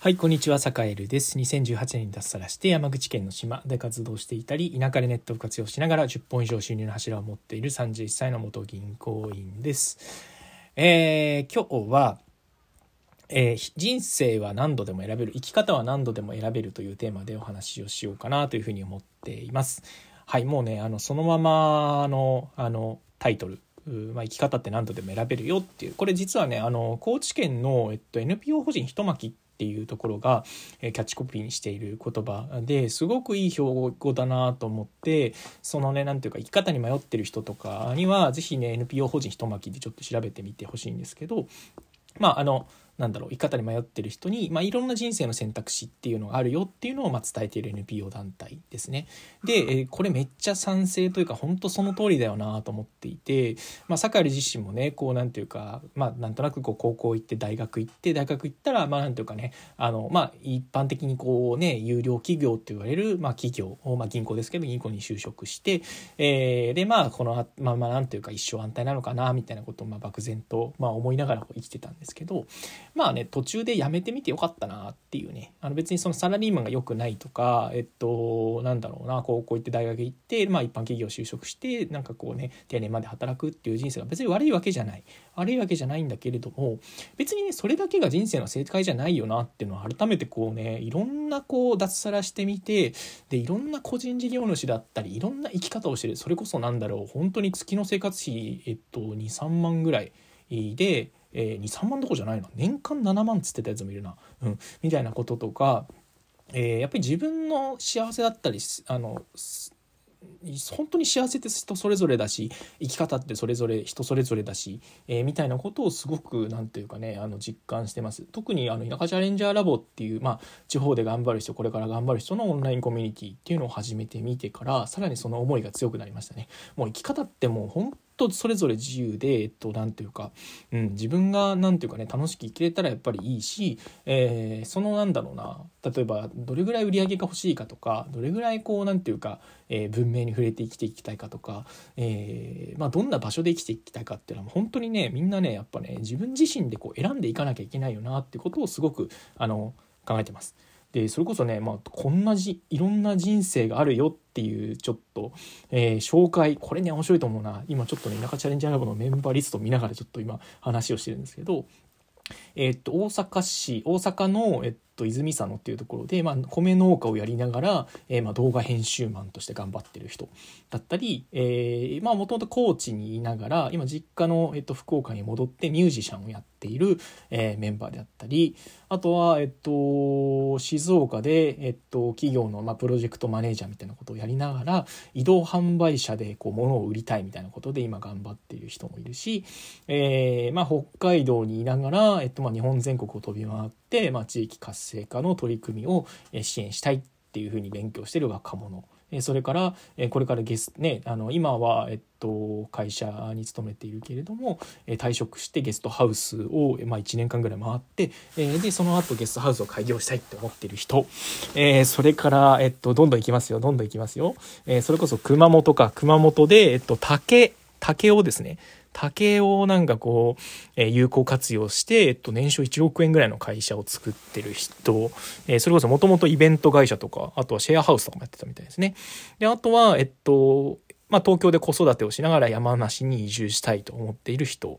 はい、こんにちは、坂エルです。2018年に脱サラして山口県の島で活動していたり、田舎でネットを活用しながら10本以上収入の柱を持っている31歳の元銀行員です。えー、今日は、えー人生は何度でも選べる、生き方は何度でも選べるというテーマでお話をしようかなというふうに思っています。はい、もうね、あの、そのままの、あの、タイトル、まあ、生き方って何度でも選べるよっていうこれ実はねあの高知県の、えっと、NPO 法人ひとまきっていうところが、えキャッチコピーにしている言葉ですごくいい標語だなと思ってそのね何ていうか生き方に迷ってる人とかには是非ね NPO 法人ひとまきでちょっと調べてみてほしいんですけどまああのなんだろう生き方に迷ってる人に、まあ、いろんな人生の選択肢っていうのがあるよっていうのをまあ伝えている NPO 団体ですね。で、えーこれめっちゃ賛成というか本当その通りだよなと思っていて、まあ、坂井自身もねこうなんていうか、まあ、なんとなくこう高校行って大学行って大学行ったらまあなんていうかねあの、まあ、一般的にこうね有料企業って言われる、まあ、企業、まあ、銀行ですけど銀行に就職して、えーでまあこのまあまあなんていうか一生安泰なのかなみたいなことをまあ漠然と、まあ、思いながら生きてたんですけどまあね途中で辞めてみてよかったなっていうね。あの別にそのサラリーマンが良くないとかえっとなんだろうな高校行って大学行って、まあ、一般企業就職してなんかこうね定年まで働くっていう人生が別に悪いわけじゃない。悪いわけじゃないんだけれども別にねそれだけが人生の正解じゃないよなっていうのは改めてこうねいろんなこう脱サラしてみてでいろんな個人事業主だったりいろんな生き方をしてる。それこそなんだろう本当に月の生活費えっと23万ぐらいで、えー、23万どこじゃないな。年間7万っつってたやつもいるな、うん、みたいなこととか、えーやっぱり自分の幸せだったりあの本当に幸せって人それぞれだし生き方ってそれぞれ人それぞれだし、えーみたいなことをすごくなんていうかねあの実感してます。特にあの田舎チャレンジャーラボっていう、まあ、地方で頑張る人これから頑張る人のオンラインコミュニティっていうのを始めてみてからさらにその思いが強くなりましたね。もう生き方ってもう本当それぞれ自由でえっとなんていうか、うん、自分がなんていうかね楽しく生きれたらやっぱりいいし、えーそのなんだろうな例えばどれぐらい売り上げが欲しいかとかどれぐらいこうなんていうか、えー文明に触れて生きていきたいかとか、えーまあ、どんな場所で生きていきたいかっていうのは本当にねみんなねやっぱね自分自身でこう選んでいかなきゃいけないよなってことをすごくあの考えてます。でそれこそね、まあ、こんなじいろんな人生があるよっていうちょっと、えー紹介これね面白いと思うな。今ちょっとね田舎チャレンジャーラボのメンバーリスト見ながらちょっと今話をしてるんですけどえっと大阪市大阪の、えっと、泉佐野っていうところで、まあ、米農家をやりながら、えーまあ、動画編集マンとして頑張ってる人だったりえーまあもともと高知にいながら今実家の、えっと、福岡に戻ってミュージシャンをやっている、えーメンバーであったりあとは、えっと、静岡で、えっと、企業の、まあ、プロジェクトマネージャーみたいなことをやりながら移動販売車でこう物を売りたいみたいなことで今頑張っている人もいるし、えーまあ、北海道にいながら、えっとまあ、日本全国を飛び回って、まあ、地域活性化の取り組みを支援したいっていうふうに勉強してる若者。それからこれからゲスねあの今は、えっと、会社に勤めているけれども退職してゲストハウスを、まあ、1年間ぐらい回って、でその後ゲストハウスを開業したいって思っている人、えそれから、えっと、どんどん行きますよ。どんどん行きますよ、えそれこそ熊本か。熊本で、えっと、竹竹をですね竹をなんかこう、えー有効活用して、えっと、年商1億円ぐらいの会社を作ってる人、えーそれこそもともとイベント会社とか、あとはシェアハウスとかもやってたみたいですね。で、あとは、えっと、まあ、東京で子育てをしながら山梨に移住したいと思っている人。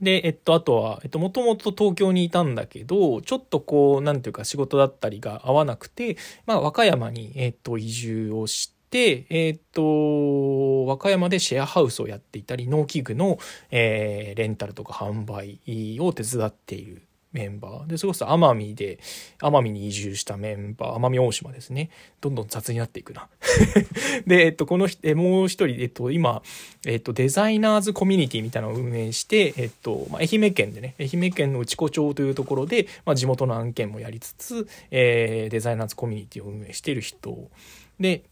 で、えっと、あとは、えっと、もともと東京にいたんだけど、ちょっとこう、なんていうか仕事だったりが合わなくて、まあ、和歌山に、えっと、移住をして、えっと、和歌山でシェアハウスをやっていたり、農機具の、えーレンタルとか販売を手伝っているメンバー。で、それこそ奄美で、奄美に移住したメンバー、奄美大島ですね。どんどん雑になっていくな。で、えっと、この人、えもう一人、えっと、今、えっと、デザイナーズコミュニティみたいなのを運営して、えっと、まあ、愛媛県でね、愛媛県の内子町というところで、まあ、地元の案件もやりつつ、えーデザイナーズコミュニティを運営している人。で、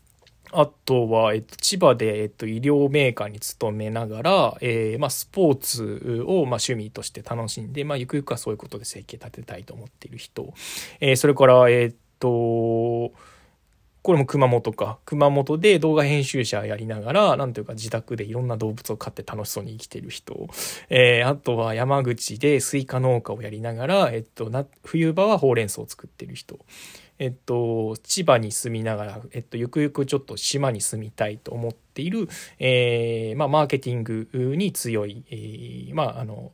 あとは、えっと、千葉で、えっと、医療メーカーに勤めながら、えーまあ、スポーツを、まあ、趣味として楽しんで、まあ、ゆくゆくはそういうことで生計立てたいと思っている人。えーそれから、えっと、これも熊本か。熊本で動画編集者やりながら、なんというか自宅でいろんな動物を飼って楽しそうに生きてる人。えー、あとは山口でスイカ農家をやりながら、えっと、な、冬場はほうれん草を作ってる人。えっと、千葉に住みながら、えっと、ゆくゆくちょっと島に住みたいと思っている、えー、まあ、マーケティングに強い、えー、まあ、あの、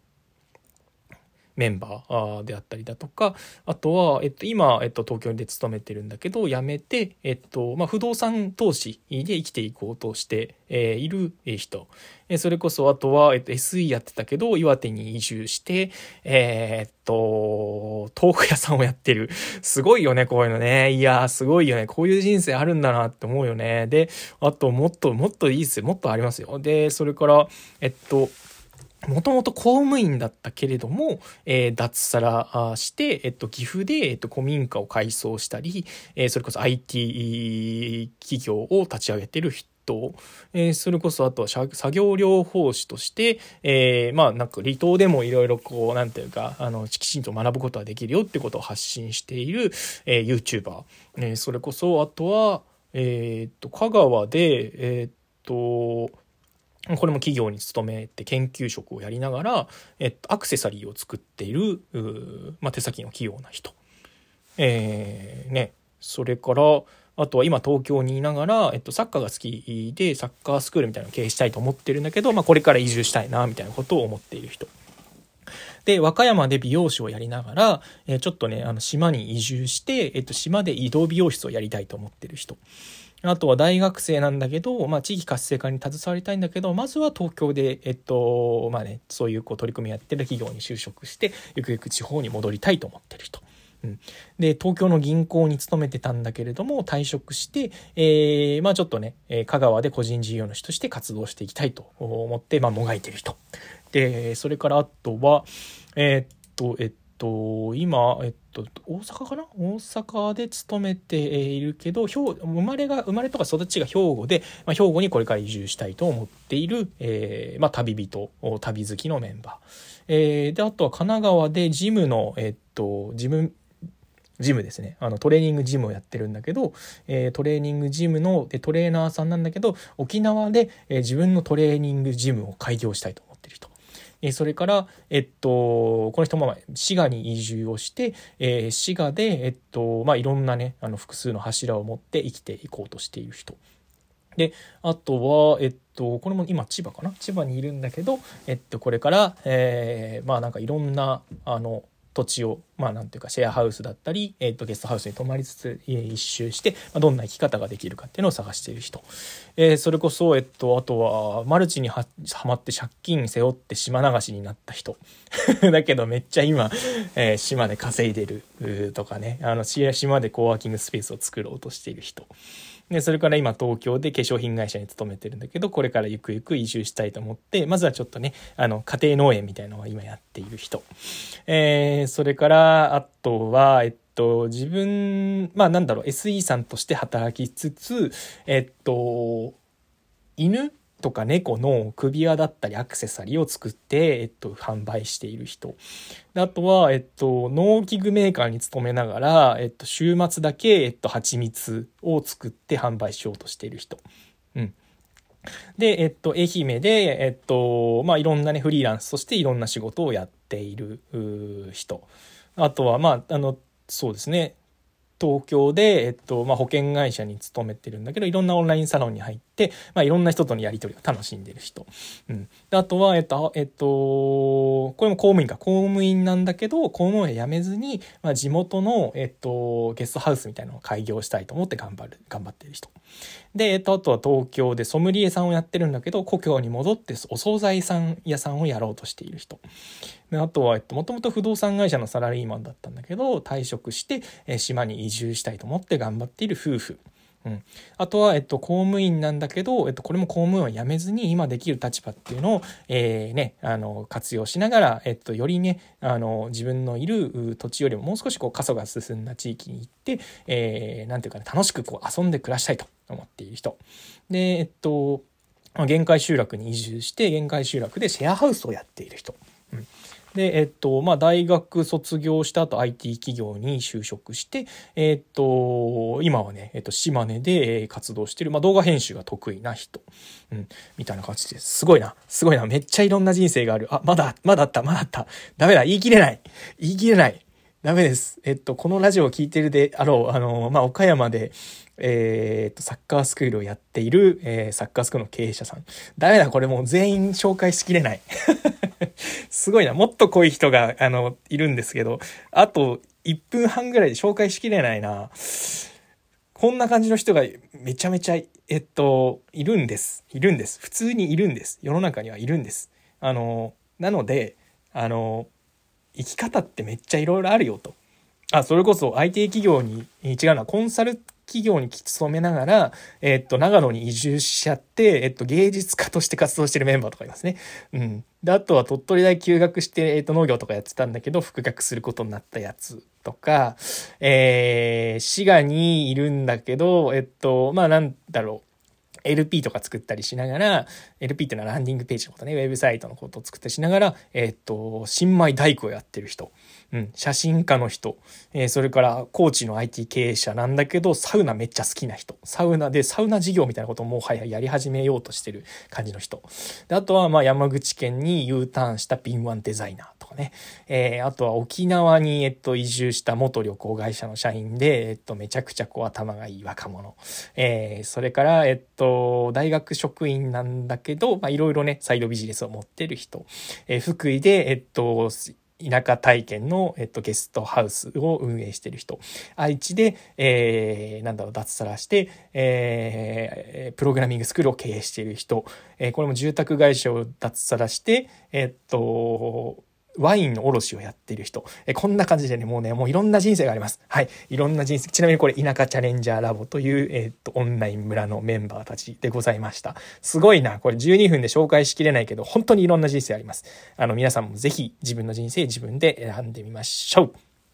メンバーであったりだとか、あとは、えっと、今、えっと、東京で勤めてるんだけど、辞めて、えっと、まあ、不動産投資で生きていこうとして、えー、いる人。えそれこそ、あとは、えっと、SE やってたけど、岩手に移住して、えー、っと、豆腐屋さんをやってる。すごいよね、こういうのね。いやすごいよね。こういう人生あるんだなって思うよね。で、あと、もっと、もっといいっすよ。もっとありますよ。で、それから、えっと、もともと公務員だったけれども、えー、脱サラして、えっと、岐阜で、えっと、古民家を改装したり、えー、それこそ IT 企業を立ち上げてる人、えー、それこそあとは作業療法士として、えー、まあなんか離島でもいろいろこう、なんていうか、あの、きちんと学ぶことができるよってことを発信している、えー、YouTuber、えー、それこそあとは、えー、っと、香川で、えー、っと、これも企業に勤めて研究職をやりながら、えっと、アクセサリーを作っている、まあ、手先の器用な人。えー、ね。それから、あとは今東京にいながら、えっと、サッカーが好きで、サッカースクールみたいなのを経営したいと思ってるんだけど、まあ、これから移住したいな、みたいなことを思っている人。で、和歌山で美容師をやりながら、えー、ちょっとね、あの、島に移住して、えっと、島で移動美容室をやりたいと思ってる人。あとは大学生なんだけど、まあ、地域活性化に携わりたいんだけど、まずは東京で、えっと、まあね、そういうこう取り組みやってる企業に就職して、ゆくゆく地方に戻りたいと思ってる人。うん、で、東京の銀行に勤めてたんだけれども、退職して、えー、まあちょっとね、え香川で個人事業主として活動していきたいと思って、まあもがいてる人。で、それからあとは、えー、っと、えっと、今、えっと、大阪かな？大阪で勤めているけど、生まれが、生まれとか育ちが兵庫で、まあ、兵庫にこれから移住したいと思っている、えー、まあ、旅人、旅好きのメンバー。えー、で、あとは神奈川でジムの、えっと、ジム、ジムですね。あの、トレーニングジムをやってるんだけど、えー、トレーニングジムのトレーナーさんなんだけど、沖縄で、えー、自分のトレーニングジムを開業したいと。えそれから、えっと、この人も滋賀に移住をして、え、滋賀で、えっと、まあ、いろんなね、あの、複数の柱を持って生きていこうとしている人。で、あとは、えっと、これも今千葉かな？千葉にいるんだけど、えっと、これから、えー、まあなんかいろんな、あの、土地を、まあなんていうかシェアハウスだったり、えっ、ー、とゲストハウスに泊まりつつ、え、一周して、ま、どんな生き方ができるかっていうのを探している人。えー、それこそ、えっと、あとは、マルチにはまって借金背負って島流しになった人。だけどめっちゃ今、えー、島で稼いでるとかね、あの、島でコワーキングスペースを作ろうとしている人。で、それから今東京で化粧品会社に勤めてるんだけど、これからゆくゆく移住したいと思って、まずはちょっとね、あの、家庭農園みたいなのを今やっている人。えー、それから、あとは、えっと、自分、まあなんだろう、SE さんとして働きつつ、えっと、犬とか猫の首輪だったりアクセサリーを作って、えっと、販売している人。あとは、えっと、農機具メーカーに勤めながら、えっと、週末だけ、えっと、蜂蜜を作って販売しようとしている人。うん。で、えっと、愛媛で、えっと、まあ、いろんなね、フリーランスとしていろんな仕事をやっている人。あとは、まあ、あの、そうですね。東京で、えっと、まあ、保険会社に勤めてるんだけど、いろんなオンラインサロンに入って、まあ、いろんな人とのやり取りを楽しんでる人。うん。であとは、えっと、えっと、これも公務員か。公務員なんだけど、公務員辞めずに、まあ、地元の、えっと、ゲストハウスみたいなのを開業したいと思って頑張る、頑張ってる人。で、えっと、あとは東京でソムリエさんをやってるんだけど、故郷に戻ってお惣菜さん屋さんをやろうとしている人。であとは、えっと、もともと不動産会社のサラリーマンだったんだけど、退職して、え島に移住したいと思って頑張っている夫婦。うん、あとは、えっと、公務員なんだけど、えっと、これも公務員を辞めずに今できる立場っていうのを、えー、ね、あの、活用しながら、えっと、よりね、あの、自分のいる土地よりももう少しこう、過疎が進んだ地域に行って、えー、なんていうかね、楽しくこう、遊んで暮らしたいと思っている人。で、えっと、限界集落に移住して、限界集落でシェアハウスをやっている人。うんで、えっと、まあ、大学卒業した後 IT 企業に就職して、えっと、今はね、えっと、島根で活動してる、まあ、動画編集が得意な人、うん、みたいな感じです。すごいな。すごいな。めっちゃいろんな人生がある。あ、まだ、まだあった、まだあった。ダメだ。言い切れない。言い切れない。ダメです。えっと、このラジオを聴いてるであろう、あの、まあ、岡山で、えー、っと、サッカースクールをやっている、えー、サッカースクールの経営者さん。ダメだ、これもう全員紹介しきれない。すごいな。もっと濃い人が、あの、いるんですけど、あと1分半ぐらいで紹介しきれないな。こんな感じの人がめちゃめちゃ、えっと、いるんです。いるんです。普通にいるんです。世の中にはいるんです。あの、なので、あの、生き方ってめっちゃいろいろあるよと。あ、それこそ IT 企業に、違うな、コンサル企業に勤めながら、えっと、長野に移住しちゃって、えっと、芸術家として活動してるメンバーとかいますね。うん。で、あとは鳥取大休学して、えっと、農業とかやってたんだけど、復学することになったやつとか、えー、滋賀にいるんだけど、えっと、まあ、なんだろう。LP とか作ったりしながら、LP っていうのはランディングページのことね、ウェブサイトのことを作ったりしながら、えっと、新米大工をやってる人。うん、写真家の人、えー、それからコーチの IT 経営者なんだけど、サウナめっちゃ好きな人。サウナで、サウナ事業みたいなことをもはややり始めようとしてる感じの人。であとは、ま、山口県に U ターンした敏腕デザイナーとかね。えー、あとは沖縄に、えっと、移住した元旅行会社の社員で、えっと、めちゃくちゃこう頭がいい若者。え、それから、えっと、大学職員なんだけど、まあ、いろいろね、サイドビジネスを持ってる人。えー、福井で、えっと、田舎体験の、えっと、ゲストハウスを運営してる人。愛知で、えー、なんだろう、脱サラして、えー、プログラミングスクールを経営している人。えー、これも住宅会社を脱サラして、えっと、ワインの卸をやっている人。えこんな感じでね、もうね、もういろんな人生があります。はい。いろんな人生。ちなみにこれ、田舎チャレンジャーラボという、えー、っと、オンライン村のメンバーたちでございました。すごいな。これ12分で紹介しきれないけど、本当にいろんな人生あります。あの、皆さんもぜひ自分の人生自分で選んでみましょう。